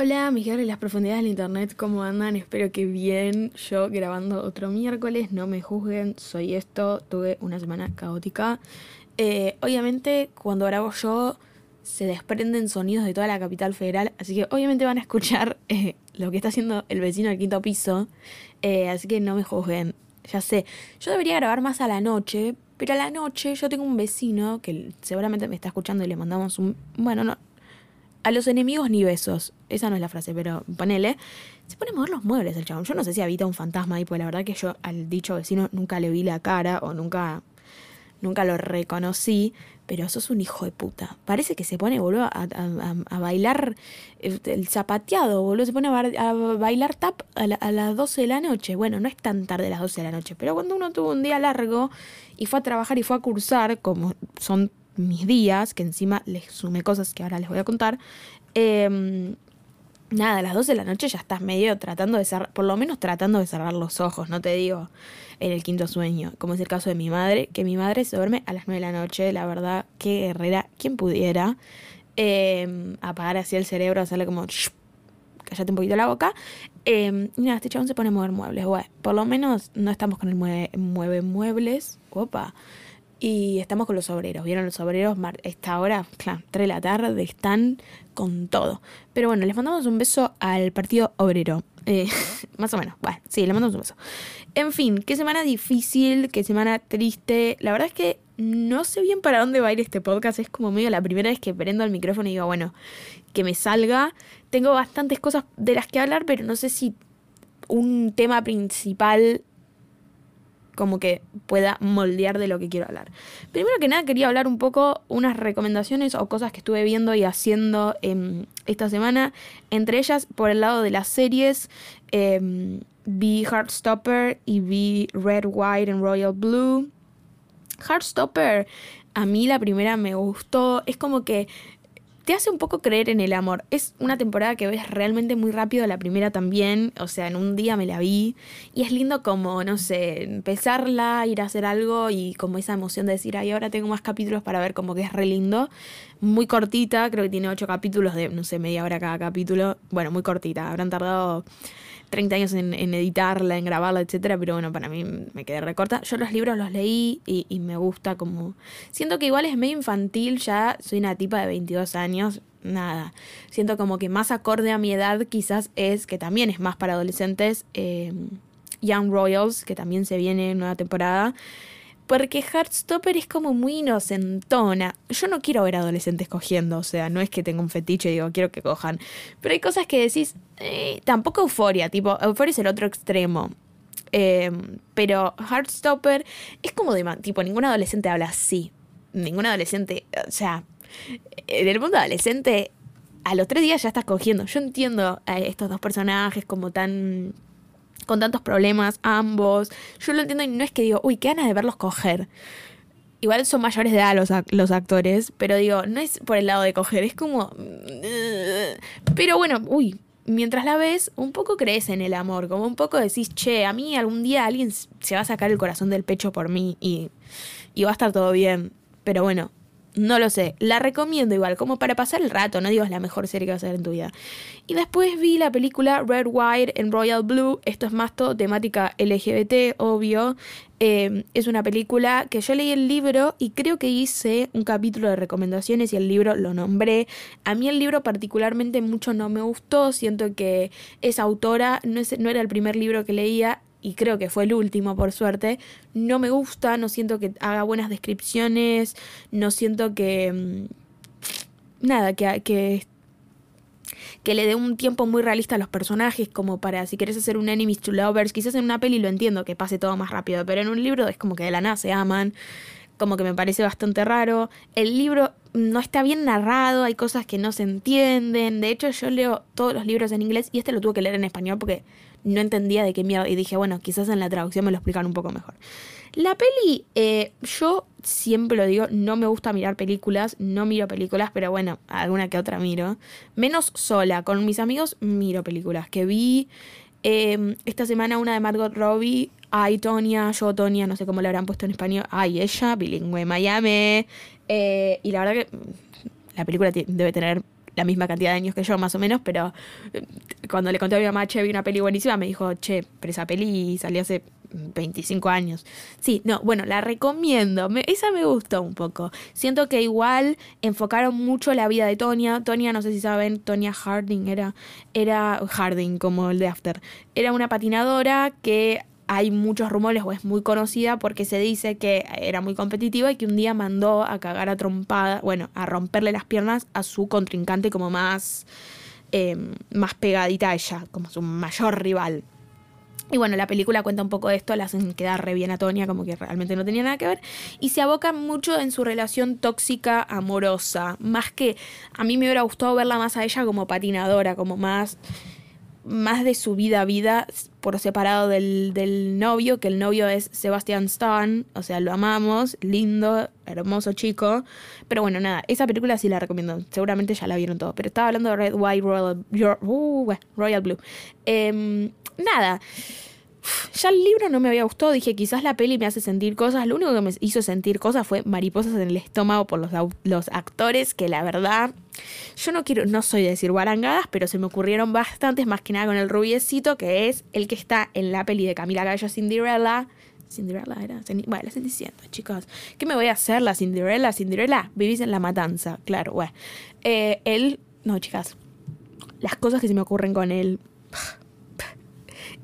Hola, mis de las profundidades del internet, ¿cómo andan? Espero que bien. Yo grabando otro miércoles, no me juzguen, soy esto, tuve una semana caótica. Eh, obviamente, cuando grabo yo, se desprenden sonidos de toda la capital federal, así que obviamente van a escuchar eh, lo que está haciendo el vecino del quinto piso, eh, así que no me juzguen. Ya sé, yo debería grabar más a la noche, pero a la noche yo tengo un vecino que seguramente me está escuchando y le mandamos un... Bueno, no, a los enemigos ni besos. Esa no es la frase, pero ponele. Se pone a mover los muebles el chabón. Yo no sé si habita un fantasma ahí, pues la verdad que yo al dicho vecino nunca le vi la cara o nunca, nunca lo reconocí. Pero sos un hijo de puta. Parece que se pone, boludo, a, bailar el, zapateado, boludo. Se pone a, bailar tap a, las 12 de la noche. Bueno, no es tan tarde las 12 de la noche, pero cuando uno tuvo un día largo y fue a trabajar y fue a cursar, como son mis días, que encima les sumé cosas que ahora les voy a contar. Em, nada, a las 12 de la noche ya estás medio tratando de cerrar, por lo menos tratando de cerrar los ojos, no te digo en el quinto sueño, como es el caso de mi madre, que mi madre se duerme a las 9 de la noche, la verdad, qué guerrera, quien pudiera em, apagar así el cerebro, hacerle como cállate un poquito la boca. Em, y nada, este chabón se pone a mover muebles. Bueno, por lo menos no estamos con el mueve, mueve muebles. Opa y estamos con los obreros. ¿Vieron los obreros? Esta hora, claro, 3 de la tarde, están con todo. Pero bueno, les mandamos un beso al Partido Obrero. Eh, más o menos, bueno, sí, le mandamos un beso. En fin, qué semana difícil, qué semana triste. La verdad es que no sé bien para dónde va a ir este podcast. Es como medio la primera vez que prendo el micrófono y digo, bueno, que me salga. Tengo bastantes cosas de las que hablar, pero no sé si un tema principal como que pueda moldear de lo que quiero hablar. Primero que nada quería hablar un poco unas recomendaciones o cosas que estuve viendo y haciendo em, esta semana. Entre ellas, por el lado de las series, em, vi Heartstopper y vi Red, White and Royal Blue. Heartstopper, a mí la primera me gustó. Es como que te hace un poco creer en el amor. Es una temporada que ves realmente muy rápido, la primera también, o sea, en un día me la vi y es lindo como, no sé, empezarla, ir a hacer algo y como esa emoción de decir, ay, ahora tengo más capítulos para ver, como que es re lindo. Muy cortita, creo que tiene ocho capítulos de, no sé, media hora cada capítulo. Bueno, muy cortita, habrán tardado 30 años en, editarla, en grabarla, etcétera, pero bueno, para mí me quedé recorta. Yo los libros los leí y, me gusta como. Siento que igual es medio infantil, ya soy una tipa de 22 años, nada. Siento como que más acorde a mi edad, quizás es que también es más para adolescentes. Eh, Young Royals, que también se viene en nueva temporada. Porque Heartstopper es como muy inocentona. Yo no quiero ver adolescentes cogiendo, o sea, no es que tenga un fetiche y digo, quiero que cojan. Pero hay cosas que decís, eh, tampoco euforia, tipo, euforia es el otro extremo. Em, pero Heartstopper es como de, tipo, ningún adolescente habla así. Ningún adolescente, o sea, en el mundo adolescente, a los tres días ya estás cogiendo. Yo entiendo a estos dos personajes como tan con tantos problemas, ambos. Yo lo entiendo y no es que digo, uy, qué ganas de verlos coger. Igual son mayores de edad los, los actores, pero digo, no es por el lado de coger, es como... Pero bueno, uy, mientras la ves, un poco crees en el amor, como un poco decís, che, a mí algún día alguien se va a sacar el corazón del pecho por mí y, y va a estar todo bien. Pero bueno, no lo sé. La recomiendo igual, como para pasar el rato. No digo es la mejor serie que vas a ver en tu vida. Y después vi la película Red, White and Royal Blue. Esto es más todo temática LGBT, obvio. Eh, es una película que yo leí el libro y creo que hice un capítulo de recomendaciones y el libro lo nombré. A mí el libro particularmente mucho no me gustó. Siento que esa autora no, es, no era el primer libro que leía y creo que fue el último por suerte, no me gusta, no siento que haga buenas descripciones, no siento que... Mm, nada, que, que, que le dé un tiempo muy realista a los personajes, como para si quieres hacer un enemies to lovers, quizás en una peli lo entiendo que pase todo más rápido, pero en un libro es como que de la nada se aman, como que me parece bastante raro. El libro no está bien narrado, hay cosas que no se entienden, de hecho yo leo todos los libros en inglés y este lo tuve que leer en español porque no entendía de qué mierda. Y dije, bueno, quizás en la traducción me lo explican un poco mejor. La peli, eh, yo siempre lo digo, no me gusta mirar películas, no miro películas, pero bueno, alguna que otra miro. Menos sola, con mis amigos miro películas. Que vi em, esta semana una de Margot Robbie, Ay Tonia, yo Tonia, no sé cómo le habrán puesto en español. Ay, ella, bilingüe Miami. Eh, y la verdad que la película debe tener la misma cantidad de años que yo, más o menos, pero eh, cuando le conté a mi mamá, che, vi una peli buenísima, me dijo, che, pero esa peli salió hace 25 años. Sí, no, bueno, la recomiendo. esa me gustó un poco. Siento que igual enfocaron mucho la vida de Tonya. Tonya, no sé si saben, Tonya Harding era, era Harding como el de After. Era una patinadora que hay muchos rumores o es muy conocida porque se dice que era muy competitiva y que un día mandó a cagar a trompada, bueno, a romperle las piernas a su contrincante como más, em, más pegadita a ella, como su mayor rival. Y bueno, la película cuenta un poco de esto, la hacen quedar re bien a Tonia, como que realmente no tenía nada que ver. Y se aboca mucho en su relación tóxica, amorosa. Más que a mí me hubiera gustado verla más a ella como patinadora, como más más de su vida a vida por separado del, del, novio, que el novio es Sebastian Stan, o sea, lo amamos, lindo, hermoso chico. Pero bueno, nada, esa película sí la recomiendo, seguramente ya la vieron todos, pero estaba hablando de Red, White, Royal, uh, Royal Blue. Em, nada. Ya el libro no me había gustado, dije quizás la peli me hace sentir cosas, lo único que me hizo sentir cosas fue mariposas en el estómago por los, los actores, que la verdad, yo no quiero, no soy de decir guarangadas, pero se me ocurrieron bastantes, más que nada con el rubiecito, que es el que está en la peli de Camila Gallo Cinderella. Cinderella era, bueno, la diciendo, chicos. ¿Qué me voy a hacer la Cinderella? Cinderella, vivís en la matanza, claro, bueno. Eh, él, no, chicas, las cosas que se me ocurren con él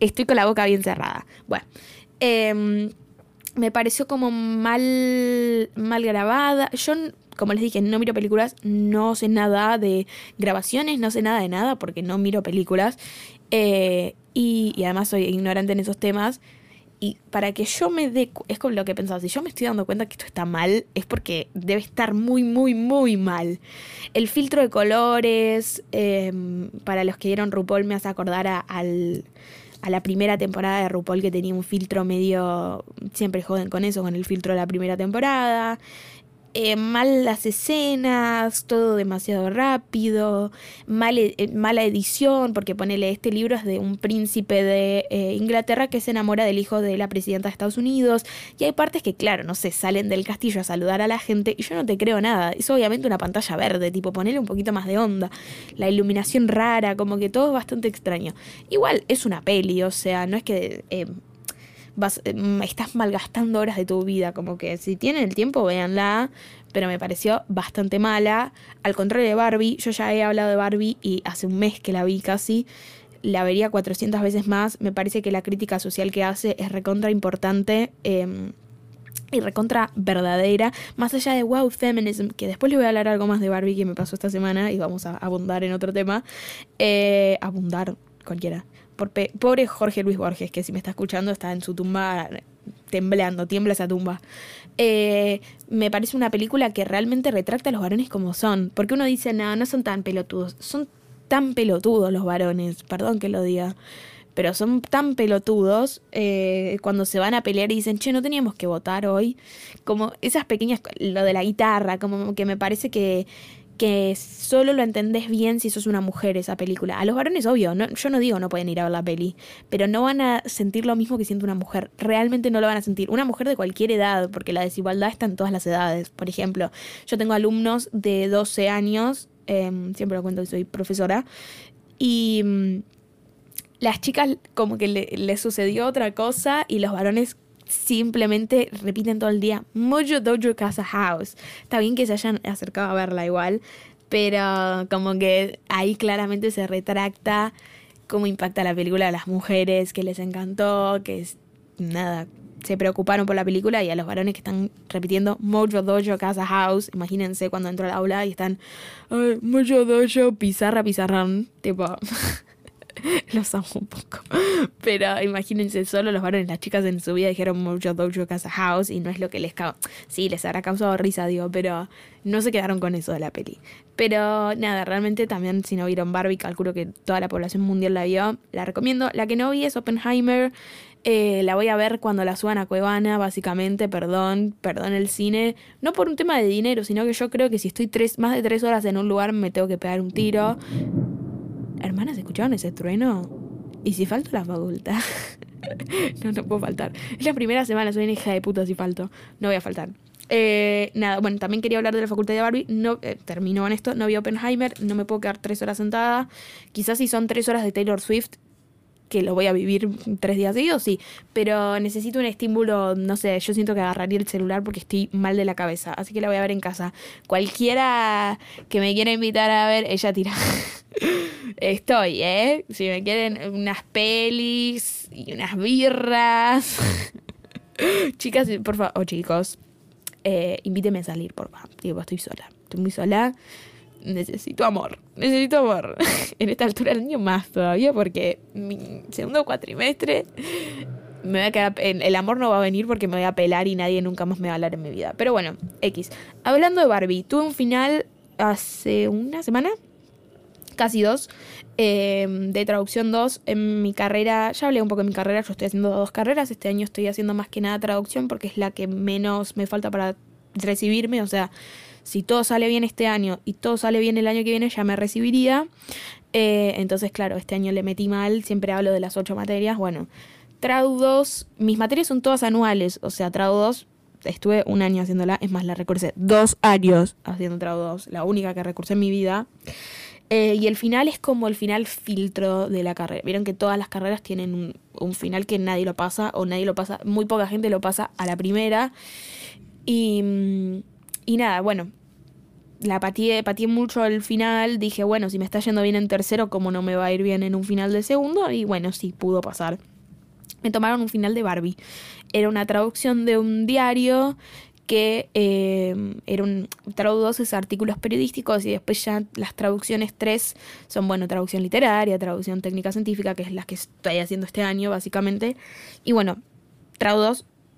estoy con la boca bien cerrada. Bueno, em, me pareció como mal, mal grabada. Yo, como les dije, no miro películas, no sé nada de grabaciones, no sé nada de nada porque no miro películas. Eh, y, además soy ignorante en esos temas. Y para que yo me dé, es como lo que he pensado, si yo me estoy dando cuenta que esto está mal, es porque debe estar muy, muy, muy mal. El filtro de colores, em, para los que dieron RuPaul, me hace acordar a la primera temporada de RuPaul que tenía un filtro medio, siempre joden con eso, con el filtro de la primera temporada. Eh, mal las escenas, todo demasiado rápido, mal, e, eh, mala edición, porque ponele, este libro es de un príncipe de eh, Inglaterra que se enamora del hijo de la presidenta de Estados Unidos, y hay partes que, claro, no sé, salen del castillo a saludar a la gente, y yo no te creo nada, es obviamente una pantalla verde, tipo, ponele un poquito más de onda, la iluminación rara, como que todo es bastante extraño. Igual es una peli, o sea, no es que vas, em, estás malgastando horas de tu vida. Como que si tienen el tiempo, véanla. Pero me pareció bastante mala. Al contrario de Barbie, yo ya he hablado de Barbie y hace un mes que la vi casi. La vería 400 veces más. Me parece que la crítica social que hace es recontra importante. Em, y recontra verdadera, más allá de wow feminism, que después le voy a hablar algo más de Barbie que me pasó esta semana y vamos a abundar en otro tema. Eh, abundar, cualquiera pobre Jorge Luis Borges, que si me está escuchando está en su tumba temblando, tiembla esa tumba. Eh, me parece una película que realmente retracta a los varones como son. Porque uno dice, no, no son tan pelotudos. Son tan pelotudos los varones, perdón que lo diga. Pero son tan pelotudos eh, cuando se van a pelear y dicen, che, no teníamos que votar hoy. Como esas pequeñas, lo de la guitarra, como que me parece que que solo lo entendés bien si sos una mujer esa película. A los varones, obvio, no, yo no digo no pueden ir a ver la peli, pero no van a sentir lo mismo que siente una mujer. Realmente no lo van a sentir. Una mujer de cualquier edad, porque la desigualdad está en todas las edades. Por ejemplo, yo tengo alumnos de 12 años, em, siempre lo cuento que soy profesora, y mm, las chicas como que le sucedió otra cosa y los varones simplemente repiten todo el día Mojo Dojo Casa House. Está bien que se hayan acercado a verla igual, pero como que ahí claramente se retracta cómo impacta la película a las mujeres, que les encantó, que nada, se preocuparon por la película y a los varones que están repitiendo Mojo Dojo Casa House, imagínense cuando entro al aula y están Mojo Dojo Pizarra Pizarrón, tipo los amo un poco. Pero imagínense solo los varones, las chicas en su vida dijeron Mojo Dojo Casa House y no es lo que les causó. Sí, les habrá causado risa, digo, pero no se quedaron con eso de la peli. Pero nada, realmente también si no vieron Barbie, calculo que toda la población mundial la vio. La recomiendo. La que no vi es Oppenheimer. Eh, la voy a ver cuando la suban a Cuevana, básicamente, perdón, perdón el cine. No por un tema de dinero, sino que yo creo que si estoy tres, más de tres horas en un lugar me tengo que pegar un tiro. Hermanas, ¿escucharon ese trueno? ¿Y si falto la facultad? no, no puedo faltar. Es la primera semana, soy una hija de puta si falto. No voy a faltar. Eh, nada, bueno, también quería hablar de la facultad de Barbie. No, eh, en esto, no vi Oppenheimer, no me puedo quedar tres horas sentada. Quizás si son tres horas de Taylor Swift, que lo voy a vivir tres días seguidos, sí. Pero necesito un estímulo, no sé, yo siento que agarraría el celular porque estoy mal de la cabeza. Así que la voy a ver en casa. Cualquiera que me quiera invitar a ver, ella tira. Estoy, ¿eh? Si me quieren unas pelis y unas birras. Chicas, por favor, o chicos, eh, invíteme a salir, por favor. Digo, estoy sola. Estoy muy sola necesito amor, necesito amor. en esta altura del año más todavía porque mi segundo cuatrimestre me voy a quedar, el amor no va a venir porque me voy a pelar y nadie nunca más me va a hablar en mi vida. Pero bueno, X. Hablando de Barbie, tuve un final hace una semana, casi dos, em, de traducción 2 en mi carrera. Ya hablé un poco de mi carrera, yo estoy haciendo dos carreras. Este año estoy haciendo más que nada traducción porque es la que menos me falta para recibirme. O sea, si todo sale bien este año y todo sale bien el año que viene, ya me recibiría. Eh, entonces, claro, este año le metí mal, siempre hablo de las ocho materias. Bueno, Trau 2, mis materias son todas anuales, o sea, Trau 2 estuve un año haciéndola, es más, la recursé dos años haciendo Trau 2, la única que recursé en mi vida. Eh, y el final es como el final filtro de la carrera. Vieron que todas las carreras tienen un, un, final que nadie lo pasa, o nadie lo pasa, muy poca gente lo pasa a la primera. Y mm, y nada, bueno, la pateé, pateé mucho al final. Dije, bueno, si me está yendo bien en tercero, ¿cómo no me va a ir bien en un final de segundo? Y bueno, sí, pudo pasar. Me tomaron un final de Barbie. Era una traducción de un diario que eh, era un traducción artículos periodísticos y después ya las traducciones tres son, bueno, traducción literaria, traducción técnica científica, que es las que estoy haciendo este año, básicamente. Y bueno, Trau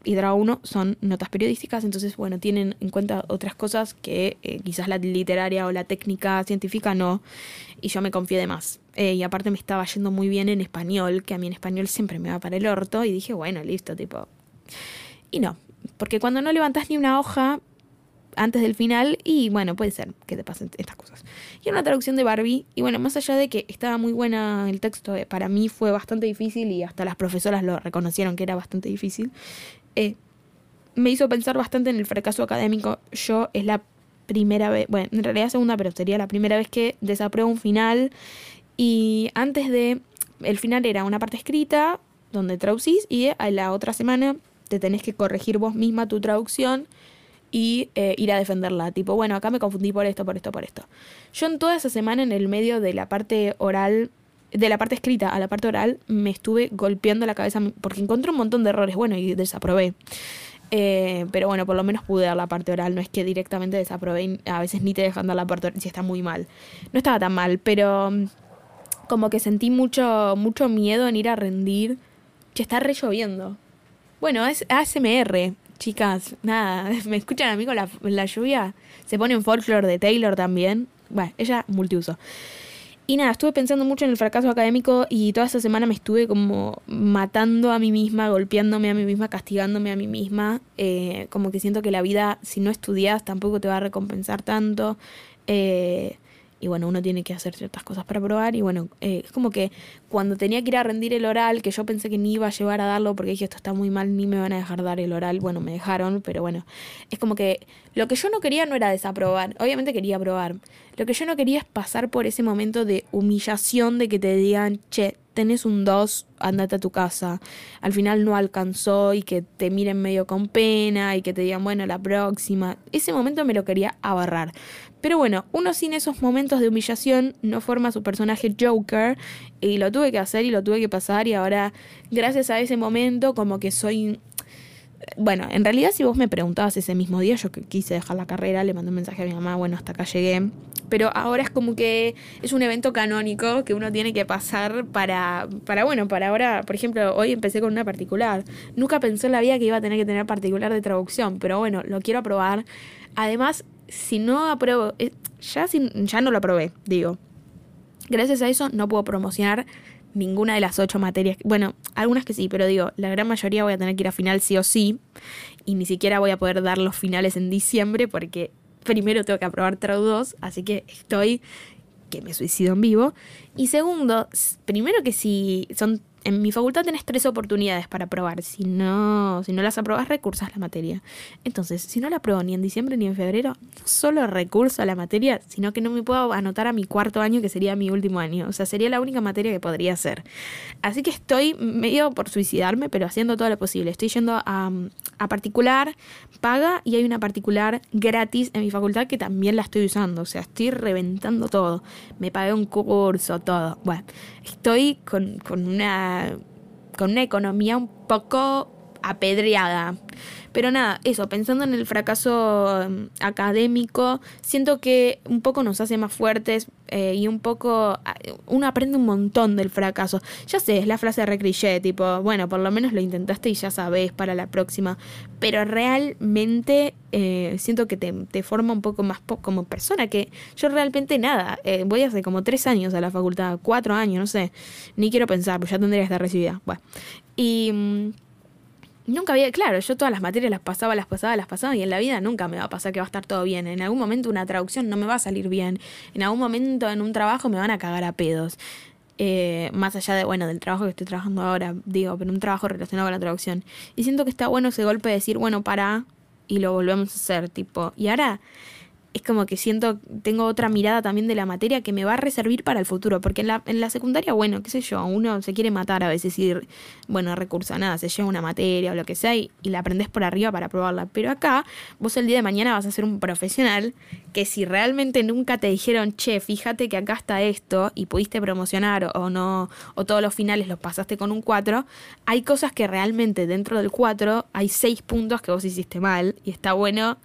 y Draw 1 son notas periodísticas, entonces, bueno, tienen en cuenta otras cosas que eh, quizás la literaria o la técnica científica no, y yo me confié de más. Eh, y aparte me estaba yendo muy bien en español, que a mí en español siempre me va para el orto, y dije, bueno, listo, tipo. Y no, porque cuando no levantás ni una hoja antes del final, y bueno, puede ser que te pasen estas cosas. Y una traducción de Barbie, y bueno, más allá de que estaba muy buena el texto, eh, para mí fue bastante difícil y hasta las profesoras lo reconocieron que era bastante difícil. Eh, me hizo pensar bastante en el fracaso académico. Yo es la primera vez, bueno, en realidad segunda, pero sería la primera vez que desapruebo un final. Y antes de, el final era una parte escrita, donde traducís, y a la otra semana te tenés que corregir vos misma tu traducción y eh, ir a defenderla. Tipo, bueno, acá me confundí por esto, por esto, por esto. Yo en toda esa semana, en el medio de la parte oral, de la parte escrita a la parte oral, me estuve golpeando la cabeza porque encontré un montón de errores, bueno, y desaprobé. Eh, pero bueno, por lo menos pude dar la parte oral, no es que directamente desaprobé, a veces ni te dejan dar la parte oral si está muy mal. No estaba tan mal, pero mm, como que sentí mucho, mucho miedo en ir a rendir. Que está re lloviendo. Bueno, es ASMR, chicas. Nada, ¿me escuchan a mí con la, la lluvia? Se pone en folklore de Taylor también. Bueno, ella multiuso. Y nada, estuve pensando mucho en el fracaso académico y toda esa semana me estuve como matando a mí misma, golpeándome a mí misma, castigándome a mí misma. Eh, como que siento que la vida, si no estudias, tampoco te va a recompensar tanto. Eh, y bueno, uno tiene que hacer ciertas cosas para probar y bueno, eh, es como que cuando tenía que ir a rendir el oral, que yo pensé que ni iba a llevar a darlo porque dije esto está muy mal, ni me van a dejar dar el oral, bueno, me dejaron, pero bueno, es como que lo que yo no quería no era desaprobar, obviamente quería probar, lo que yo no quería es pasar por ese momento de humillación de que te digan, che, tenés un 2, andate a tu casa. Al final no alcanzó y que te miren medio con pena y que te digan, bueno, la próxima. Ese momento me lo quería abarrar. Pero bueno, uno sin esos momentos de humillación no forma su personaje Joker y lo tuve que hacer y lo tuve que pasar y ahora gracias a ese momento como que soy bueno, en realidad si vos me preguntabas ese mismo día, yo quise dejar la carrera, le mandé un mensaje a mi mamá, bueno, hasta acá llegué. Pero ahora es como que es un evento canónico que uno tiene que pasar para, para, bueno, para ahora, por ejemplo, hoy empecé con una particular. Nunca pensé en la vida que iba a tener que tener particular de traducción, pero bueno, lo quiero aprobar. Además, si no apruebo, eh, ya, ya no lo aprobé, digo. Gracias a eso no puedo promocionar ninguna de las ocho materias. Bueno, algunas que sí, pero digo, la gran mayoría voy a tener que ir a final sí o sí. Y ni siquiera voy a poder dar los finales en diciembre porque primero tengo que aprobar Trau 2, así que estoy que me suicido en vivo. Y segundo, primero que si son en mi facultad tenés tres oportunidades para aprobar. Si no, si no las aprobas, recursas la materia. Entonces, si no la apruebo ni en diciembre ni en febrero, no solo recurso a la materia, sino que no me puedo anotar a mi cuarto año, que sería mi último año. O sea, sería la única materia que podría hacer. Así que estoy medio por suicidarme, pero haciendo todo lo posible. Estoy yendo a, a particular, paga, y hay una particular gratis en mi facultad que también la estoy usando. O sea, estoy reventando todo. Me pagué un curso, todo. Bueno, estoy con, con una, con una economía un poco apedreada. Pero nada, eso, pensando en el fracaso mm, académico, siento que un poco nos hace más fuertes eh, y un poco uno aprende un montón del fracaso. Ya sé, es la frase de recriché, tipo, bueno, por lo menos lo intentaste y ya sabes para la próxima. Pero realmente eh, siento que te, forma un poco más como persona, que yo realmente nada, eh, voy hace como tres años a la facultad, cuatro años, no sé, ni quiero pensar, pues ya tendría que estar recibida. Bueno, y mm, nunca había, claro, yo todas las materias las pasaba, las pasaba, las pasaba y en la vida nunca me va a pasar que va a estar todo bien. En algún momento una traducción no me va a salir bien. En algún momento en un trabajo me van a cagar a pedos. Eh, más allá de, bueno, del trabajo que estoy trabajando ahora, digo, pero un trabajo relacionado con la traducción. Y siento que está bueno ese golpe de decir, bueno, para, y lo volvemos a hacer, tipo, y ahora es como que siento, tengo otra mirada también de la materia que me va a reservir para el futuro, porque en la, en la secundaria, bueno, qué sé yo, uno se quiere matar a veces y, bueno, recurso nada, se lleva una materia o lo que sea y, la aprendes por arriba para probarla, pero acá vos el día de mañana vas a ser un profesional que si realmente nunca te dijeron, che, fíjate que acá está esto y pudiste promocionar o no, o todos los finales los pasaste con un 4, hay cosas que realmente dentro del 4 hay 6 puntos que vos hiciste mal y está bueno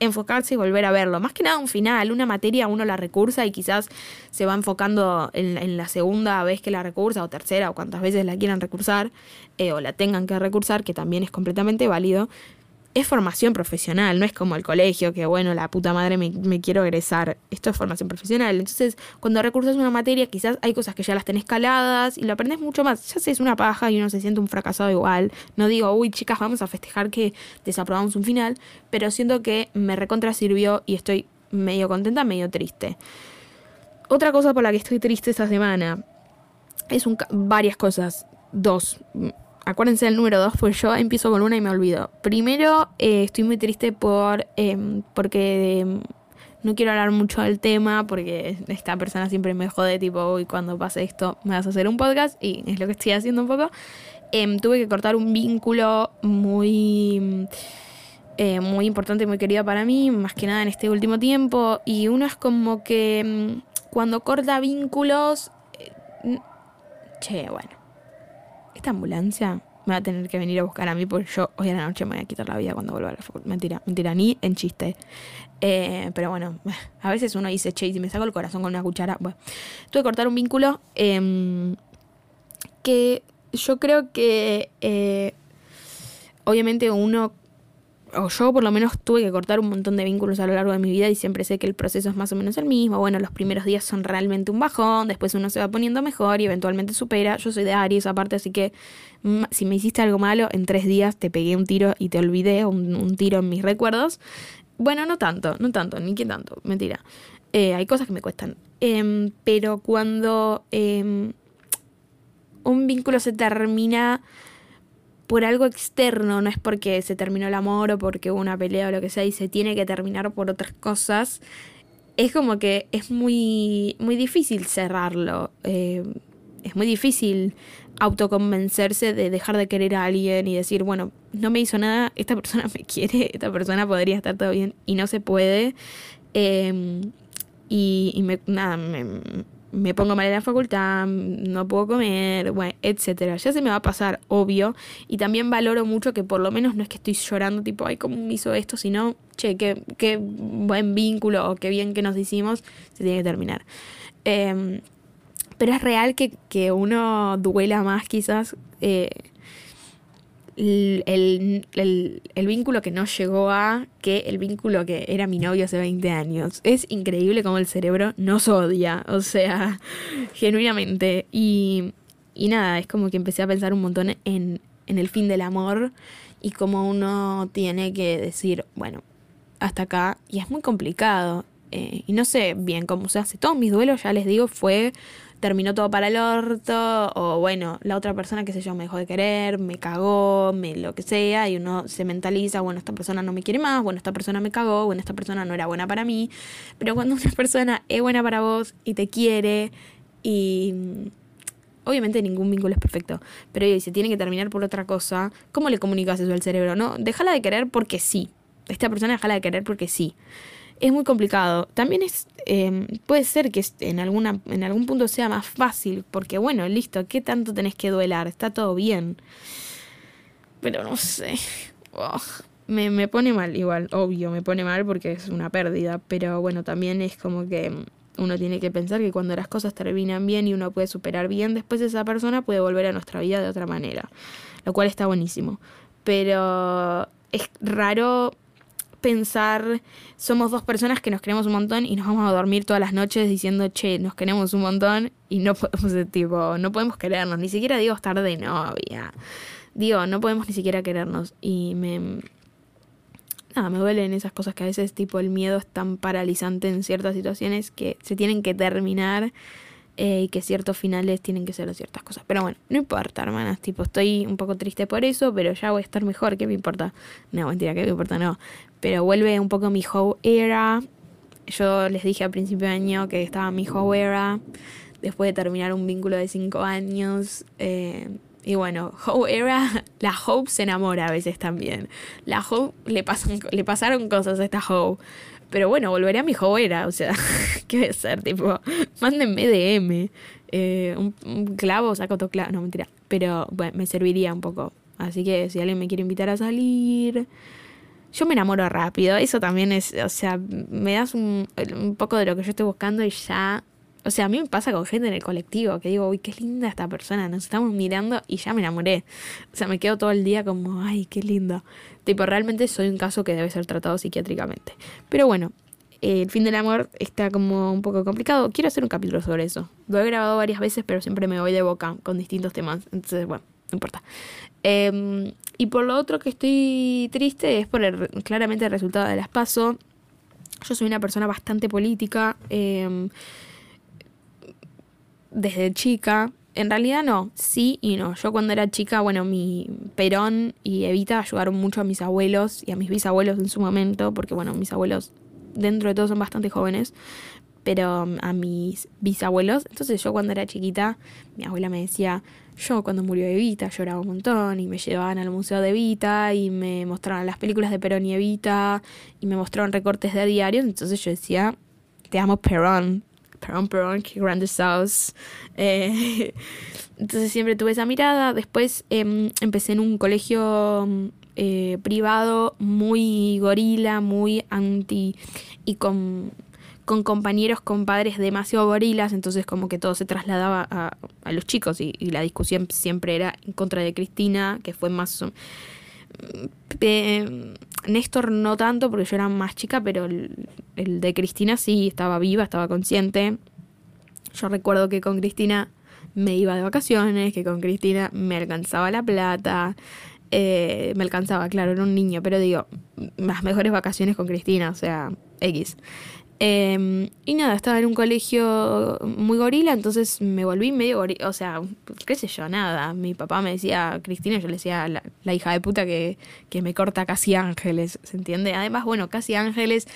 enfocarse y volver a verlo. Más que nada un final, una materia uno la recursa y quizás se va enfocando en, la segunda vez que la recursa o tercera o cuantas veces la quieran recursar eh, o la tengan que recursar, que también es completamente válido es formación profesional, no es como el colegio, que bueno, la puta madre me, quiero egresar. Esto es formación profesional. Entonces, cuando recursas una materia, quizás hay cosas que ya las tenés caladas y lo aprendes mucho más. Ya sé, es una paja y uno se siente un fracasado igual. No digo, uy, chicas, vamos a festejar que desaprobamos un final, pero siento que me recontra sirvió y estoy medio contenta, medio triste. Otra cosa por la que estoy triste esta semana es un, varias cosas. Dos acuérdense del número dos, pues yo empiezo con una y me olvido. Primero, eh, estoy muy triste por em, porque em, no quiero hablar mucho del tema porque esta persona siempre me jode, tipo, uy, cuando pase esto me vas a hacer un podcast y es lo que estoy haciendo un poco. Em, tuve que cortar un vínculo muy... Eh, muy importante y muy querido para mí, más que nada en este último tiempo. Y uno es como que cuando corta vínculos... Eh, che, bueno esta ambulancia me va a tener que venir a buscar a mí porque yo hoy a la noche me voy a quitar la vida cuando vuelva a la facultad. Mentira, mentira, ni en chiste. Eh, pero bueno, a veces uno dice, che, y me saco el corazón con una cuchara, bueno, tuve que cortar un vínculo em, que yo creo que eh, obviamente uno o yo por lo menos tuve que cortar un montón de vínculos a lo largo de mi vida y siempre sé que el proceso es más o menos el mismo. Bueno, los primeros días son realmente un bajón, después uno se va poniendo mejor y eventualmente supera. Yo soy de Aries aparte, así que mm, si me hiciste algo malo, en tres días te pegué un tiro y te olvidé, un, tiro en mis recuerdos. Bueno, no tanto, no tanto, ni que tanto, mentira. Eh, hay cosas que me cuestan. Em, pero cuando em, un vínculo se termina por algo externo, no es porque se terminó el amor o porque hubo una pelea o lo que sea y se tiene que terminar por otras cosas, es como que es muy, muy difícil cerrarlo. Eh, es muy difícil autoconvencerse de dejar de querer a alguien y decir, bueno, no me hizo nada, esta persona me quiere, esta persona podría estar todo bien y no se puede. Eh, y, me, nada, me, me pongo mal en la facultad, no puedo comer, bueno, etcétera. Ya se me va a pasar, obvio. Y también valoro mucho que por lo menos no es que estoy llorando, tipo, ay, ¿cómo me hizo esto? Sino, che, qué, qué buen vínculo o qué bien que nos hicimos, se tiene que terminar. Em, pero es real que, que uno duela más, quizás. Eh, el, el, vínculo que no llegó a que el vínculo que era mi novio hace 20 años. Es increíble cómo el cerebro nos odia, o sea, genuinamente. Y, y nada, es como que empecé a pensar un montón en, en el fin del amor y cómo uno tiene que decir, bueno, hasta acá, y es muy complicado. Eh, y no sé bien cómo se hace. Todos mis duelos, ya les digo, fue terminó todo para el orto, o bueno, la otra persona, qué sé yo, me dejó de querer, me cagó, me lo que sea, y uno se mentaliza, bueno, esta persona no me quiere más, bueno, esta persona me cagó, bueno, esta persona no era buena para mí, pero cuando una persona es buena para vos y te quiere, y obviamente ningún vínculo es perfecto, pero y se tiene que terminar por otra cosa, ¿cómo le comunicas eso al cerebro? No, déjala de querer porque sí. Esta persona déjala de querer porque sí es muy complicado. También es em, puede ser que en, alguna, en algún punto sea más fácil, porque bueno, listo, ¿qué tanto tenés que duelar? Está todo bien. Pero no sé. me, me pone mal, igual, obvio, me pone mal porque es una pérdida, pero bueno, también es como que uno tiene que pensar que cuando las cosas terminan bien y uno puede superar bien, después esa persona puede volver a nuestra vida de otra manera, lo cual está buenísimo. Pero es raro pensar, somos dos personas que nos queremos un montón y nos vamos a dormir todas las noches diciendo, che, nos queremos un montón y no podemos, tipo, no podemos querernos, ni siquiera digo estar de novia. Digo, no podemos ni siquiera querernos y me... Nada, me duelen esas cosas que a veces tipo el miedo es tan paralizante en ciertas situaciones que se tienen que terminar eh, y que ciertos finales tienen que ser ciertas cosas. Pero bueno, no importa, hermanas. Tipo, estoy un poco triste por eso, pero ya voy a estar mejor. ¿Qué me importa? No, mentira, ¿qué me importa? No. Pero vuelve un poco mi hoe era. Yo les dije a principio de año que estaba mi hoe era. Después de terminar un vínculo de cinco años. Eh, y bueno, Hope era. La Hope se enamora a veces también. La Hope le, pasan, le pasaron cosas a esta Hope. Pero bueno, volveré a mi joera, o sea, ¿qué voy a hacer? Tipo, mándenme DM. Eh, un, clavo, saco otro clavo. No, mentira. Pero bueno, me serviría un poco. Así que si alguien me quiere invitar a salir. Yo me enamoro rápido. Eso también es. O sea, me das un, un poco de lo que yo estoy buscando y ya o sea, a mí me pasa con gente en el colectivo que digo, uy, qué linda esta persona, nos estamos mirando y ya me enamoré. O sea, me quedo todo el día como, ay, qué lindo. Tipo, realmente soy un caso que debe ser tratado psiquiátricamente. Pero bueno, el fin del amor está como un poco complicado. Quiero hacer un capítulo sobre eso. Lo he grabado varias veces, pero siempre me voy de boca con distintos temas. Entonces, bueno, no importa. Em, y por lo otro que estoy triste es por el, claramente el resultado de las PASO. Yo soy una persona bastante política. Eh, desde chica. En realidad no, sí y no. Yo cuando era chica, bueno, mi Perón y Evita ayudaron mucho a mis abuelos y a mis bisabuelos en su momento, porque bueno, mis abuelos dentro de todo son bastante jóvenes, pero um, a mis bisabuelos. Entonces yo cuando era chiquita, mi abuela me decía, yo cuando murió Evita lloraba un montón y me llevaban al museo de Evita y me mostraron las películas de Perón y Evita y me mostraron recortes de diarios. Entonces yo decía, te amo Perón, Perón, Perón, qué grande sos. Eh, entonces siempre tuve esa mirada. Después em, empecé en un colegio eh, privado muy gorila, muy anti y con, con compañeros, con padres demasiado gorilas, entonces como que todo se trasladaba a, los chicos y, y, la discusión siempre era en contra de Cristina, que fue más... Eh, Néstor no tanto porque yo era más chica, pero el, de Cristina sí estaba viva, estaba consciente. Yo recuerdo que con Cristina me iba de vacaciones, que con Cristina me alcanzaba la plata. Eh, me alcanzaba, claro, era un niño, pero digo, las mejores vacaciones con Cristina, o sea, X. Em, y nada, estaba en un colegio muy gorila, entonces me volví medio gorila, o sea, qué sé yo, nada. Mi papá me decía Cristina, yo le decía la, hija de puta que, que, me corta casi ángeles, ¿se entiende? Además, bueno, casi ángeles,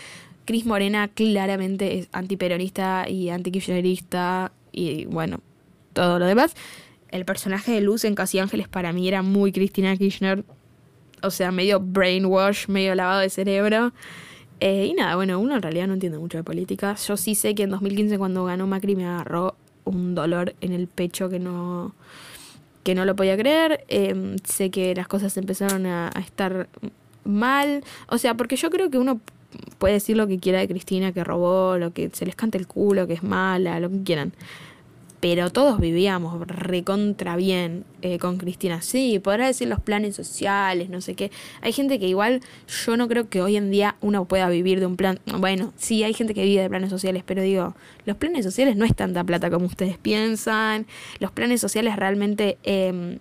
Cris Morena claramente es antiperonista y antikirchnerista y bueno, todo lo demás. El personaje de Luz en Casi Ángeles para mí era muy Cristina Kirchner, o sea, medio brainwash, medio lavado de cerebro. Eh, y nada, bueno, uno en realidad no entiende mucho de política. Yo sí sé que en 2015 cuando ganó Macri me agarró un dolor en el pecho que no, que no lo podía creer. Em, sé que las cosas empezaron a, a estar mal. O sea, porque yo creo que uno puede decir lo que quiera de Cristina, que robó, lo que se les cante el culo, que es mala, lo que quieran pero todos vivíamos recontra bien eh, con Cristina. Sí, podrá decir los planes sociales, no sé qué. Hay gente que igual yo no creo que hoy en día uno pueda vivir de un plan. Bueno, sí, hay gente que vive de planes sociales, pero digo, los planes sociales no es tanta plata como ustedes piensan. Los planes sociales realmente... Eh,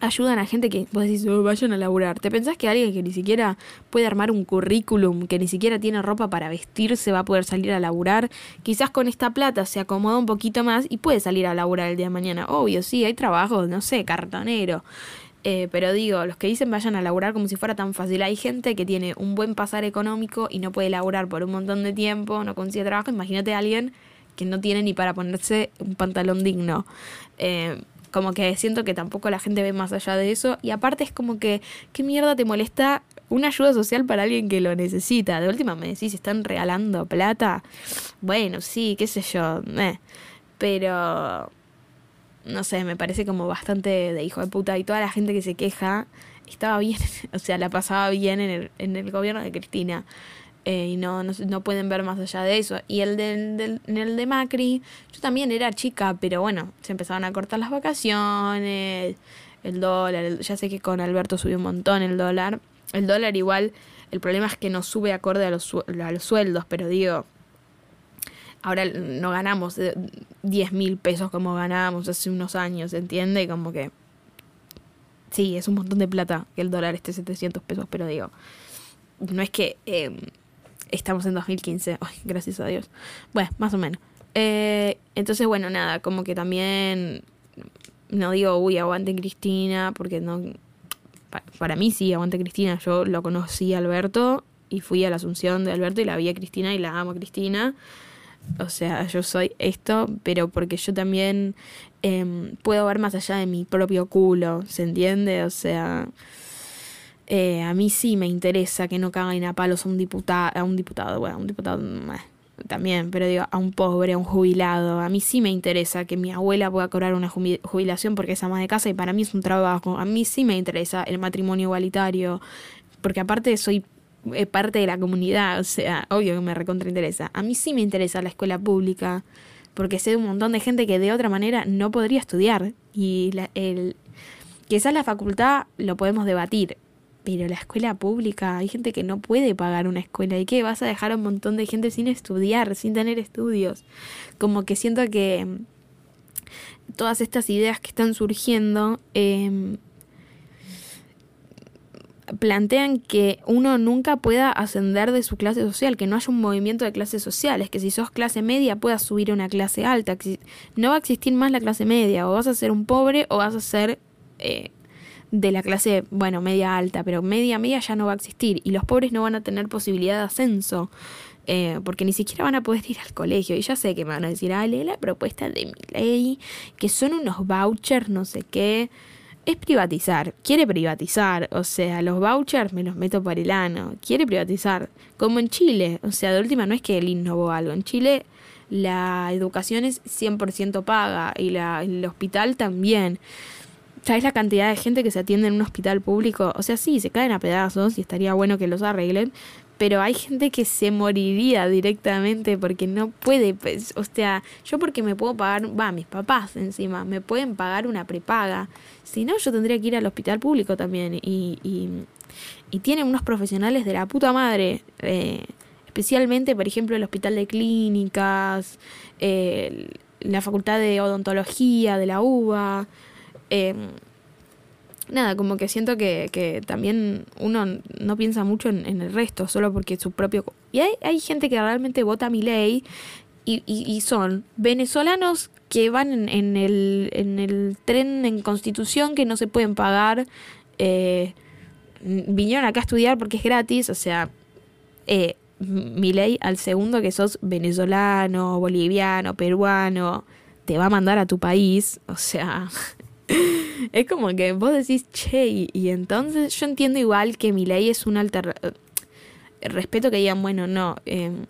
ayudan a gente que vos decís, oh, vayan a laburar. ¿Te pensás que alguien que ni siquiera puede armar un currículum, que ni siquiera tiene ropa para vestirse, va a poder salir a laburar? Quizás con esta plata se acomoda un poquito más y puede salir a laburar el día de mañana. Obvio, sí, hay trabajo, no sé, cartonero. Eh, pero digo, los que dicen vayan a laburar como si fuera tan fácil. Hay gente que tiene un buen pasar económico y no puede laburar por un montón de tiempo, no consigue trabajo. Imagínate a alguien que no tiene ni para ponerse un pantalón digno. Eh, como que siento que tampoco la gente ve más allá de eso. Y aparte es como que, ¿qué mierda te molesta una ayuda social para alguien que lo necesita? De última me decís, ¿están regalando plata? Bueno, sí, qué sé yo. Eh. Pero, no sé, me parece como bastante de hijo de puta. Y toda la gente que se queja estaba bien, o sea, la pasaba bien en el, en el gobierno de Cristina. Eh, y no, no, pueden ver más allá de eso. Y el de, en el de Macri, yo también era chica, pero bueno, se empezaban a cortar las vacaciones, el dólar, ya sé que con Alberto subió un montón el dólar. El dólar igual, el problema es que no sube acorde a los, a los sueldos, pero digo, ahora no ganamos 10 mil pesos como ganábamos hace unos años, ¿entiende? Como que... Sí, es un montón de plata que el dólar esté 700 pesos, pero digo, no es que... Em, estamos en 2015, Ay, gracias a Dios. Bueno, más o menos. Eh, entonces, bueno, nada, como que también no digo, uy, aguante Cristina, porque no. Para, mí sí, aguante Cristina. Yo lo conocí a Alberto y fui a la Asunción de Alberto y la vi a Cristina y la amo a Cristina. O sea, yo soy esto, pero porque yo también em, puedo ver más allá de mi propio culo, ¿se entiende? O sea, eh, a mí sí me interesa que no caguen a palos a un diputado, a un diputado, bueno, a un diputado también, pero digo, a un pobre, a un jubilado. A mí sí me interesa que mi abuela pueda cobrar una jubilación porque es ama de casa y para mí es un trabajo. A mí sí me interesa el matrimonio igualitario, porque aparte soy eh, parte de la comunidad, o sea, obvio que me recontra interesa. A mí sí me interesa la escuela pública, porque sé de un montón de gente que de otra manera no podría estudiar. Y la, el, quizás la facultad lo podemos debatir, pero la escuela pública, hay gente que no puede pagar una escuela. ¿Y qué? Vas a dejar a un montón de gente sin estudiar, sin tener estudios. Como que siento que mm, todas estas ideas que están surgiendo em, plantean que uno nunca pueda ascender de su clase social, que no haya un movimiento de clases sociales, que si sos clase media puedas subir a una clase alta. No va a existir más la clase media, o vas a ser un pobre o vas a ser eh, de la clase, bueno, media alta, pero media media ya no va a existir y los pobres no van a tener posibilidad de ascenso. Eh, porque ni siquiera van a poder ir al colegio. Y ya sé que me van a decir, ah, lee la propuesta de mi ley, que son unos vouchers, no sé qué. Es privatizar, quiere privatizar, o sea, los vouchers me los meto para el ano, quiere privatizar, como en Chile, o sea, de última no es que él innovó algo, en Chile la educación es 100% paga y la, el hospital también. ¿Sabes la cantidad de gente que se atiende en un hospital público? O sea, sí, se caen a pedazos y estaría bueno que los arreglen, pero hay gente que se moriría directamente porque no puede, pues, o sea, yo porque me puedo pagar, va, mis papás encima, me pueden pagar una prepaga, si no yo tendría que ir al hospital público también y, y, y tienen unos profesionales de la puta madre, eh, especialmente, por ejemplo, el hospital de clínicas, eh, la facultad de odontología de la UBA, Em, nada, como que siento que, que, también uno no piensa mucho en, el resto, solo porque su propio... Y hay, hay gente que realmente vota mi ley y, y, son venezolanos que van en, el, en el tren en constitución que no se pueden pagar, eh, vinieron acá a estudiar porque es gratis, o sea, eh, mi ley al segundo que sos venezolano, boliviano, peruano, te va a mandar a tu país, o sea, es como que vos decís, che, y, entonces yo entiendo igual que mi ley es un alternativa. Respeto que digan, bueno, no, em,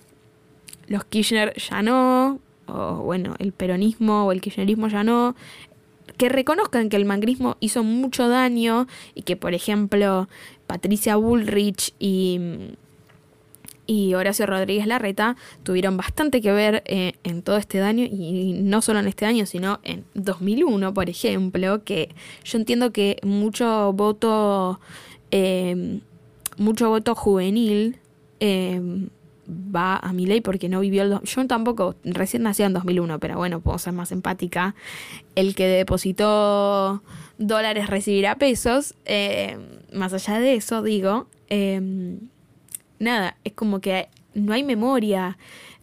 los Kirchner ya no, o bueno, el peronismo o el kirchnerismo ya no. Que reconozcan que el mangrismo hizo mucho daño y que, por ejemplo, Patricia Bullrich y y Horacio Rodríguez Larreta tuvieron bastante que ver eh, en todo este daño y no solo en este año, sino en 2001, por ejemplo, que yo entiendo que mucho voto, em, mucho voto juvenil em, va a mi ley porque no vivió el... Yo tampoco, recién nací en 2001, pero bueno, puedo ser más empática. El que depositó dólares recibirá pesos. Eh, más allá de eso, digo, em, nada, es como que no hay memoria.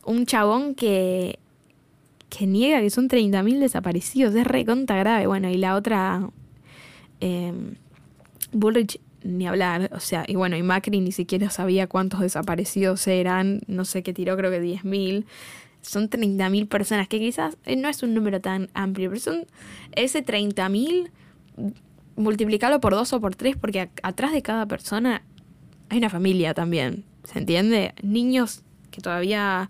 Un chabón que, que niega que son 30.000 desaparecidos, es reconta grave. Bueno, y la otra, em, Bullrich ni hablar, o sea, y bueno, y Macri ni siquiera sabía cuántos desaparecidos eran, no sé qué tiró, creo que 10.000 son 30.000 personas, que quizás eh, no es un número tan amplio, pero son ese 30.000, multiplicarlo por dos o por tres, porque atrás de cada persona hay una familia también, ¿se entiende? Niños que todavía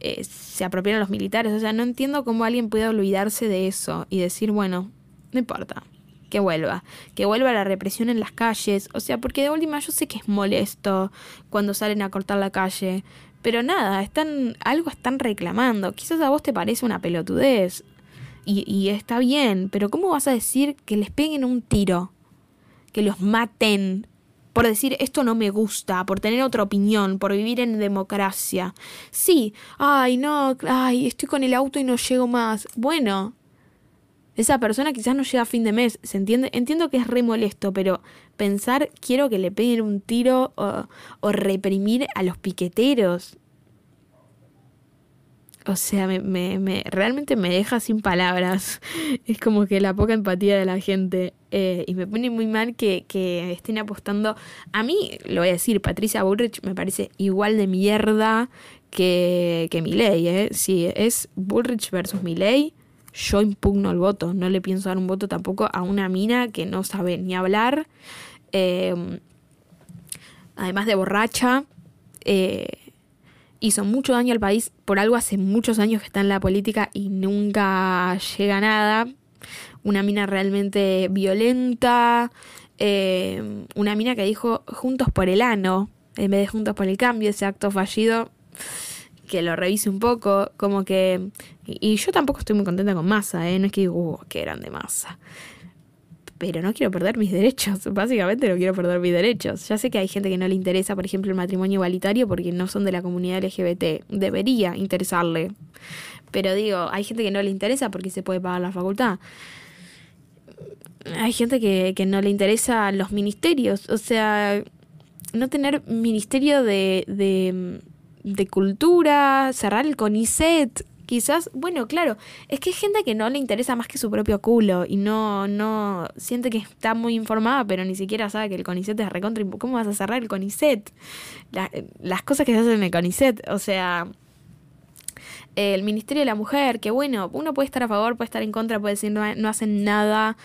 eh, se apropiaron los militares, o sea, no entiendo cómo alguien puede olvidarse de eso y decir, bueno, no importa, que vuelva, que vuelva la represión en las calles, o sea, porque de última yo sé que es molesto cuando salen a cortar la calle, pero nada, están, algo están reclamando. Quizás a vos te parece una pelotudez. Y, y está bien, pero ¿cómo vas a decir que les peguen un tiro? Que los maten por decir esto no me gusta, por tener otra opinión, por vivir en democracia. Sí, ay, no, ay, estoy con el auto y no llego más. Bueno, esa persona quizás no llega a fin de mes, ¿se entiende? Entiendo que es re molesto, pero pensar quiero que le peguen un tiro o, reprimir a los piqueteros. O sea, me, me, realmente me deja sin palabras. Es como que la poca empatía de la gente. Eh, y me pone muy mal que, que, estén apostando. A mí, lo voy a decir, Patricia Bullrich me parece igual de mierda que, que Milei. ¿eh? Si es Bullrich versus Milei, yo impugno el voto. No le pienso dar un voto tampoco a una mina que no sabe ni hablar. Em, además de borracha. Eh, hizo mucho daño al país. Por algo hace muchos años que está en la política y nunca llega a nada. Una mina realmente violenta. Em, una mina que dijo juntos por el ano. En vez de juntos por el cambio, ese acto fallido que lo revise un poco, como que... Y, yo tampoco estoy muy contenta con Massa, ¿eh? No es que digo, uh, qué grande Massa. Pero no quiero perder mis derechos, básicamente no quiero perder mis derechos. Ya sé que hay gente que no le interesa, por ejemplo, el matrimonio igualitario porque no son de la comunidad LGBT. Debería interesarle. Pero digo, hay gente que no le interesa porque se puede pagar la facultad. Hay gente que, que no le interesa los ministerios. O sea, no tener ministerio de, de de cultura, cerrar el CONICET, quizás, bueno, claro, es que hay gente que no le interesa más que su propio culo y no, no, siente que está muy informada, pero ni siquiera sabe que el CONICET es recontra. ¿Cómo vas a cerrar el CONICET? las cosas que se hacen en el CONICET, o sea, el Ministerio de la Mujer, que bueno, uno puede estar a favor, puede estar en contra, puede decir no, no hacen nada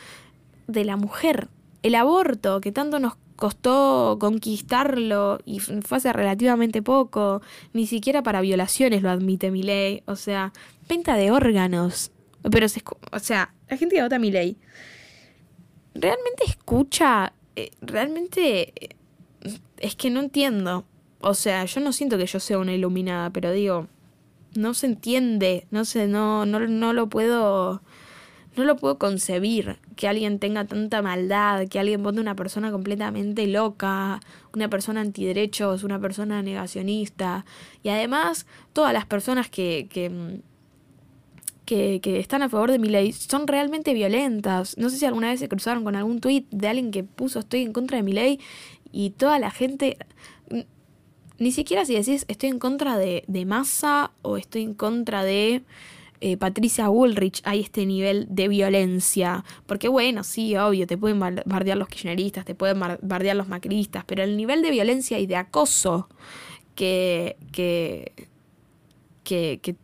de la mujer. El aborto, que tanto nos costó conquistarlo y fue hace relativamente poco, ni siquiera para violaciones lo admite mi ley, o sea, venta de órganos. Pero se, o sea, la gente que vota mi ley realmente escucha, eh, realmente eh, es que no entiendo. O sea, yo no siento que yo sea una iluminada, pero digo, no se entiende, no sé, no, no, no lo puedo no lo puedo concebir que alguien tenga tanta maldad, que alguien vote una persona completamente loca, una persona antiderechos, una persona negacionista. Y además, todas las personas que, que, que, están a favor de mi ley son realmente violentas. No sé si alguna vez se cruzaron con algún tuit de alguien que puso estoy en contra de mi ley y toda la gente ni siquiera si decís estoy en contra de, de masa o estoy en contra de eh, Patricia Bullrich hay este nivel de violencia. Porque bueno, sí, obvio, te pueden bardear los kirchneristas, te pueden bardear los macristas, pero el nivel de violencia y de acoso que, que, que,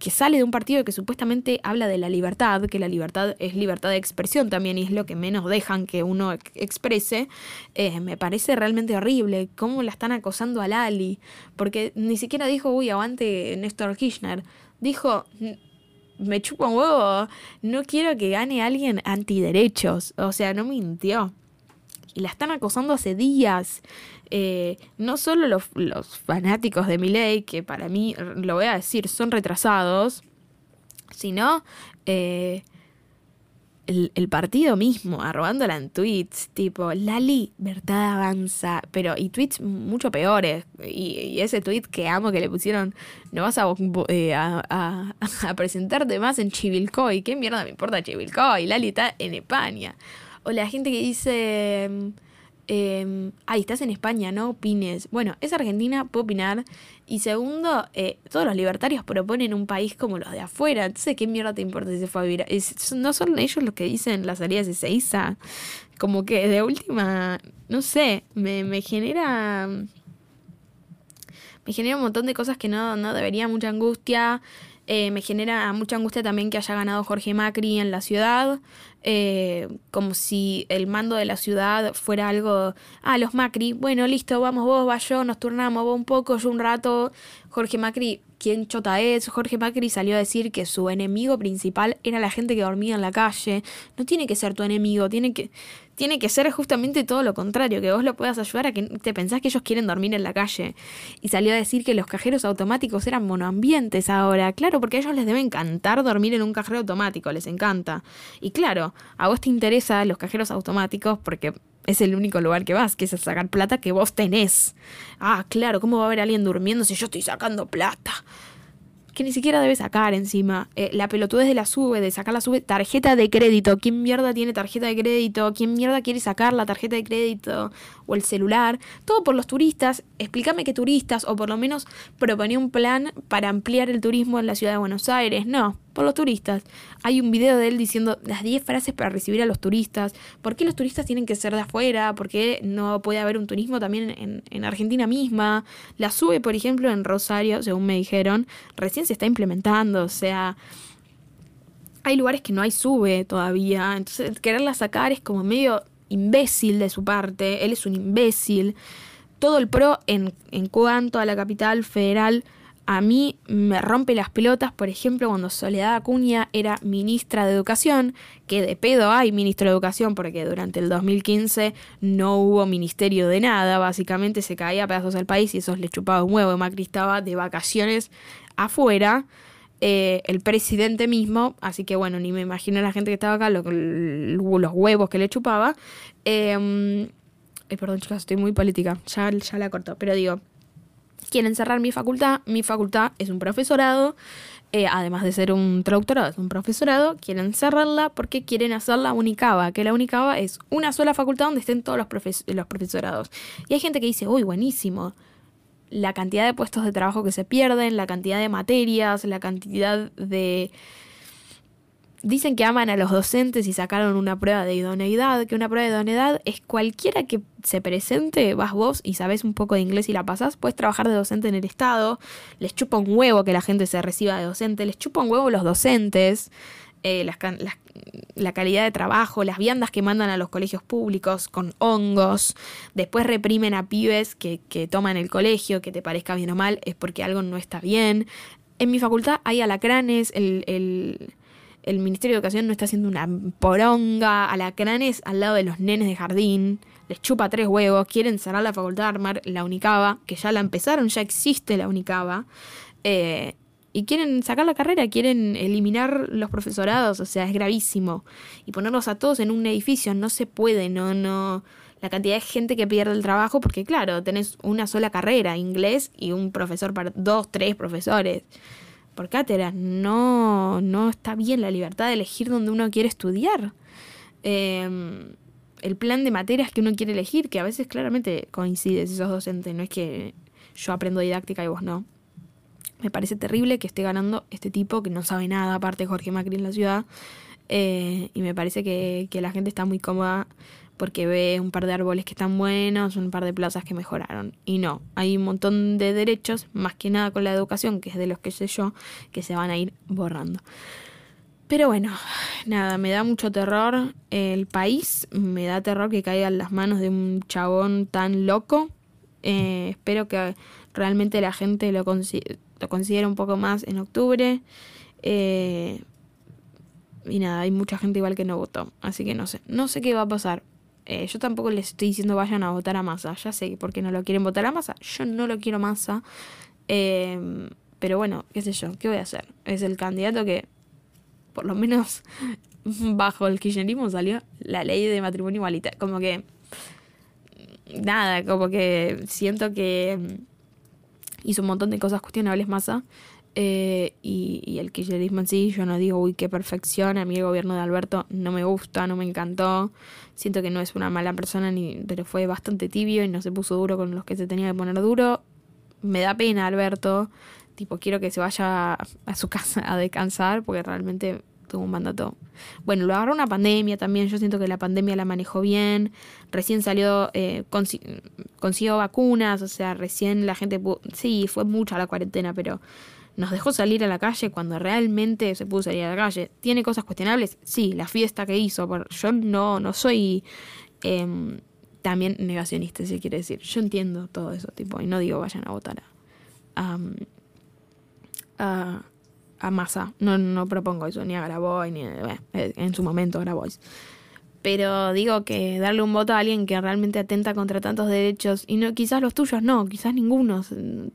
que, sale de un partido que supuestamente habla de la libertad, que la libertad es libertad de expresión también y es lo que menos dejan que uno exprese, eh, me parece realmente horrible. Cómo la están acosando a Lali, porque ni siquiera dijo, uy, aguante Néstor Kirchner. Dijo, me chupa un huevo, no quiero que gane alguien antiderechos, o sea, no mintió. Y la están acosando hace días. Eh, no solo los, los fanáticos de ley que para mí, lo voy a decir, son retrasados, sino eh, el, partido mismo, arrobándola en tweets, tipo, Lali, verdad avanza, pero, y tweets mucho peores, y, ese tweet que amo que le pusieron, no vas a, eh, a, presentarte más en Chivilcoy, ¿qué mierda me importa Chivilcoy? Lali está en España. O la gente que dice... Eh, ay, estás en España, no opines. Bueno, es Argentina, puedo opinar. Y segundo, eh, todos los libertarios proponen un país como los de afuera. Entonces, ¿qué mierda te importa si se fue a vivir? no son ellos los que dicen las salidas de Seiza. Como que de última, no sé, me, me genera. Me genera un montón de cosas que no, no debería mucha angustia. Eh, me genera mucha angustia también que haya ganado Jorge Macri en la ciudad, eh, como si el mando de la ciudad fuera algo, ah, los Macri, bueno, listo, vamos vos, va yo, nos turnamos vos un poco, yo un rato. Jorge Macri quién chota es. Jorge Macri salió a decir que su enemigo principal era la gente que dormía en la calle. No tiene que ser tu enemigo, tiene que, tiene que ser justamente todo lo contrario, que vos lo puedas ayudar a que te pensás que ellos quieren dormir en la calle. Y salió a decir que los cajeros automáticos eran monoambientes ahora. Claro, porque a ellos les debe encantar dormir en un cajero automático, les encanta. Y claro, a vos te interesan los cajeros automáticos porque es el único lugar que vas, que es a sacar plata que vos tenés. Ah, claro, ¿cómo va a haber alguien durmiendo si yo estoy sacando plata? que ni siquiera debe sacar encima. Eh, la pelotudez de la sube, de sacar la sube, tarjeta de crédito. ¿Quién mierda tiene tarjeta de crédito? ¿Quién mierda quiere sacar la tarjeta de crédito o el celular? Todo por los turistas. Explícame qué turistas, o por lo menos proponía un plan para ampliar el turismo en la ciudad de Buenos Aires. No, por los turistas. Hay un video de él diciendo las 10 frases para recibir a los turistas. ¿Por qué los turistas tienen que ser de afuera? ¿Por qué no puede haber un turismo también en, en Argentina misma? La sube, por ejemplo, en Rosario, según me dijeron, recién se está implementando. O sea, hay lugares que no hay sube todavía. Entonces, quererla sacar es como medio imbécil de su parte. Él es un imbécil. Todo el pro en, en cuanto a la capital federal a mí me rompe las pelotas, por ejemplo, cuando Soledad Acuña era ministra de Educación, que de pedo hay ministro de Educación porque durante el 2015 no hubo ministerio de nada, básicamente se caía a pedazos al país y eso le chupaba un huevo. Macri estaba de vacaciones afuera, eh, el presidente mismo, así que bueno, ni me imagino la gente que estaba acá, los huevos que le chupaba. Eh, perdón, chicas, estoy muy política, ya, ya la corto, pero digo quieren cerrar mi facultad. Mi facultad es un profesorado. Eh, además de ser un traductorado, es un profesorado, quieren cerrarla porque quieren hacer la Unicaba, que la Unicaba es una sola facultad donde estén todos los, los profesorados. Y hay gente que dice, uy, buenísimo, la cantidad de puestos de trabajo que se pierden, la cantidad de materias, la cantidad de dicen que aman a los docentes y sacaron una prueba de idoneidad, que una prueba de idoneidad es cualquiera que se presente, vas vos y sabes un poco de inglés y la pasás, puedes trabajar de docente en el Estado, les chupa un huevo que la gente se reciba de docente, les chupa un huevo los docentes, eh, la calidad de trabajo, las viandas que mandan a los colegios públicos con hongos, después reprimen a pibes que, que toman el colegio, que te parezca bien o mal, es porque algo no está bien. En mi facultad hay alacranes, el, el el Ministerio de Educación no está haciendo una poronga, alacranes al lado de los nenes de jardín, les chupa tres huevos, quieren cerrar la facultad armar la Unicaba, que ya la empezaron, ya existe la Unicaba, eh, y quieren sacar la carrera, quieren eliminar los profesorados, o sea, es gravísimo. Y ponerlos a todos en un edificio, no se puede, no, no. La cantidad de gente que pierde el trabajo, porque claro, tenés una sola carrera, inglés, y un profesor para dos, tres profesores por cátedra. No, no está bien la libertad de elegir donde uno quiere estudiar. Em, el plan de materias que uno quiere elegir, que a veces claramente coincide si sos docente, no es que yo aprendo didáctica y vos no. Me parece terrible que esté ganando este tipo que no sabe nada, aparte de Jorge Macri en la ciudad. Eh, y me parece que, que la gente está muy cómoda porque ve un par de árboles que están buenos, un par de plazas que mejoraron. Y no, hay un montón de derechos, más que nada con la educación, que es de los que sé yo, que se van a ir borrando. Pero bueno, nada, me da mucho terror el país, me da terror que caiga en las manos de un chabón tan loco. Eh, espero que realmente la gente lo, lo considere un poco más en octubre. Eh, y nada, hay mucha gente igual que no votó, así que no sé, no sé qué va a pasar. Eh, yo tampoco les estoy diciendo vayan a votar a masa. Ya sé por qué no lo quieren votar a masa. Yo no lo quiero masa. Em, pero bueno, qué sé yo, ¿qué voy a hacer? Es el candidato que por lo menos bajo el kirchnerismo salió la ley de matrimonio igualitario. Como que. Nada, como que siento que hizo un montón de cosas cuestionables Massa. Eh, y, el kirchnerismo en sí, yo no digo, uy, qué perfección, a mí el gobierno de Alberto no me gusta, no me encantó, siento que no es una mala persona, ni, pero fue bastante tibio y no se puso duro con los que se tenía que poner duro. Me da pena Alberto, tipo, quiero que se vaya a su casa a descansar, porque realmente tuvo un mandato. Bueno, lo agarró una pandemia también. Yo siento que la pandemia la manejó bien. Recién salió, eh, consiguió vacunas, o sea, recién la gente. Sí, fue mucha la cuarentena, pero nos dejó salir a la calle cuando realmente se pudo salir a la calle. ¿Tiene cosas cuestionables? Sí, la fiesta que hizo. Yo no, no soy. Em, también negacionista, si quiere decir. Yo entiendo todo eso, tipo, y no digo vayan a votar a a masa. No, no propongo eso, ni a Grabois, ni eh, en su momento Grabois. Pero digo que darle un voto a alguien que realmente atenta contra tantos derechos, y no quizás los tuyos no, quizás ninguno,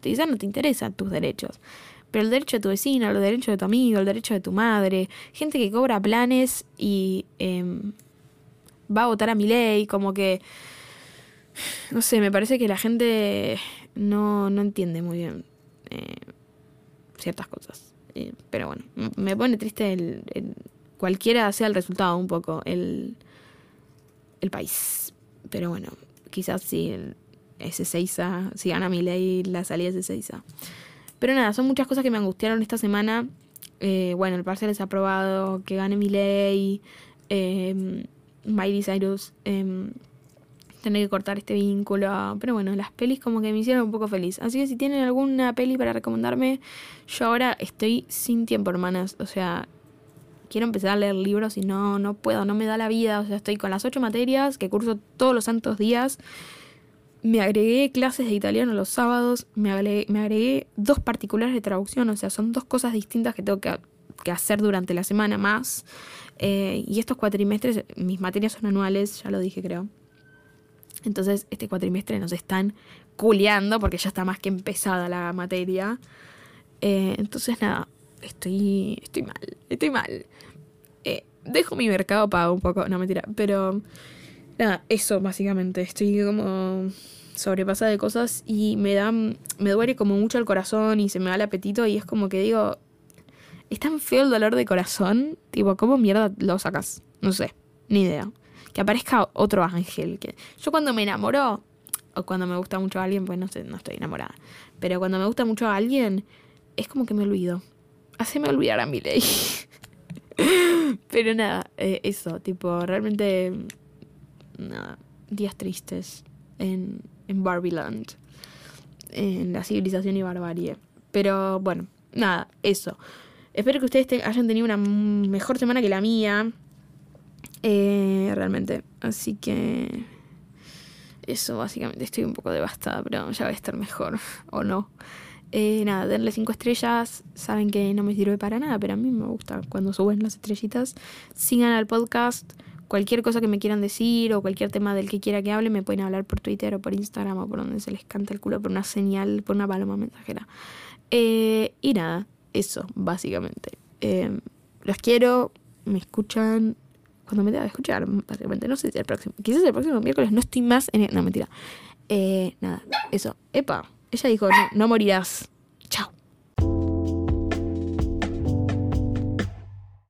quizás no te interesan tus derechos. Pero el derecho de tu vecino, el derecho de tu amigo, el derecho de tu madre, gente que cobra planes y em, va a votar a mi ley, como que, no sé, me parece que la gente no, no entiende muy bien eh, ciertas cosas. Eh, pero bueno, me pone triste el, cualquiera sea el resultado un poco, el, el país. Pero bueno, quizás si el, ese 6 si gana mi ley, la salida es 6 Pero nada, son muchas cosas que me angustiaron esta semana. Eh, bueno, el parcial es aprobado, que gane mi ley, eh, Miley Cyrus. Eh, tener que cortar este vínculo. Pero bueno, las pelis como que me hicieron un poco feliz. Así que si tienen alguna peli para recomendarme, yo ahora estoy sin tiempo, hermanas. O sea, quiero empezar a leer libros y no, no puedo, no me da la vida. O sea, estoy con las ocho materias que curso todos los santos días. Me agregué clases de italiano los sábados. Me agregué, dos particulares de traducción. O sea, son dos cosas distintas que tengo que, hacer durante la semana más. Eh, y estos cuatrimestres, mis materias son anuales, ya lo dije creo. Entonces, este cuatrimestre nos están culeando porque ya está más que empezada la materia. Eh, entonces, nada, estoy, estoy mal, estoy mal. Eh, dejo mi mercado pago un poco, no mentira, pero nada, eso básicamente. Estoy como sobrepasada de cosas y me da, me duele como mucho el corazón y se me da el apetito y es como que digo, es tan feo el dolor de corazón, tipo, ¿cómo mierda lo sacas? No sé, ni idea que aparezca otro ángel. Que... Yo cuando me enamoro, o cuando me gusta mucho a alguien, pues no sé, no estoy enamorada. Pero cuando me gusta mucho a alguien, es como que me olvido. Haceme olvidar a mi ley. Pero nada, eh, eso, tipo, realmente. Nada, días tristes en, en Barbieland. En la civilización y barbarie. Pero bueno, nada, eso. Espero que ustedes hayan tenido una mejor semana que la mía. Eh, realmente. Así que eso básicamente estoy un poco devastada, pero ya va a estar mejor o no. Eh, nada, denle cinco estrellas. Saben que no me sirve para nada, pero a mí me gusta cuando suben las estrellitas. Sigan al podcast. Cualquier cosa que me quieran decir o cualquier tema del que quiera que hable, me pueden hablar por Twitter o por Instagram o por donde se les canta el culo, por una señal, por una paloma mensajera. Eh, y nada, eso, básicamente. los quiero, me escuchan, cuando me deba escuchar, básicamente. No sé si el próximo. Quizás el próximo miércoles no estoy más en. No, mentira. Eh, nada, eso. Epa, ella dijo: no morirás.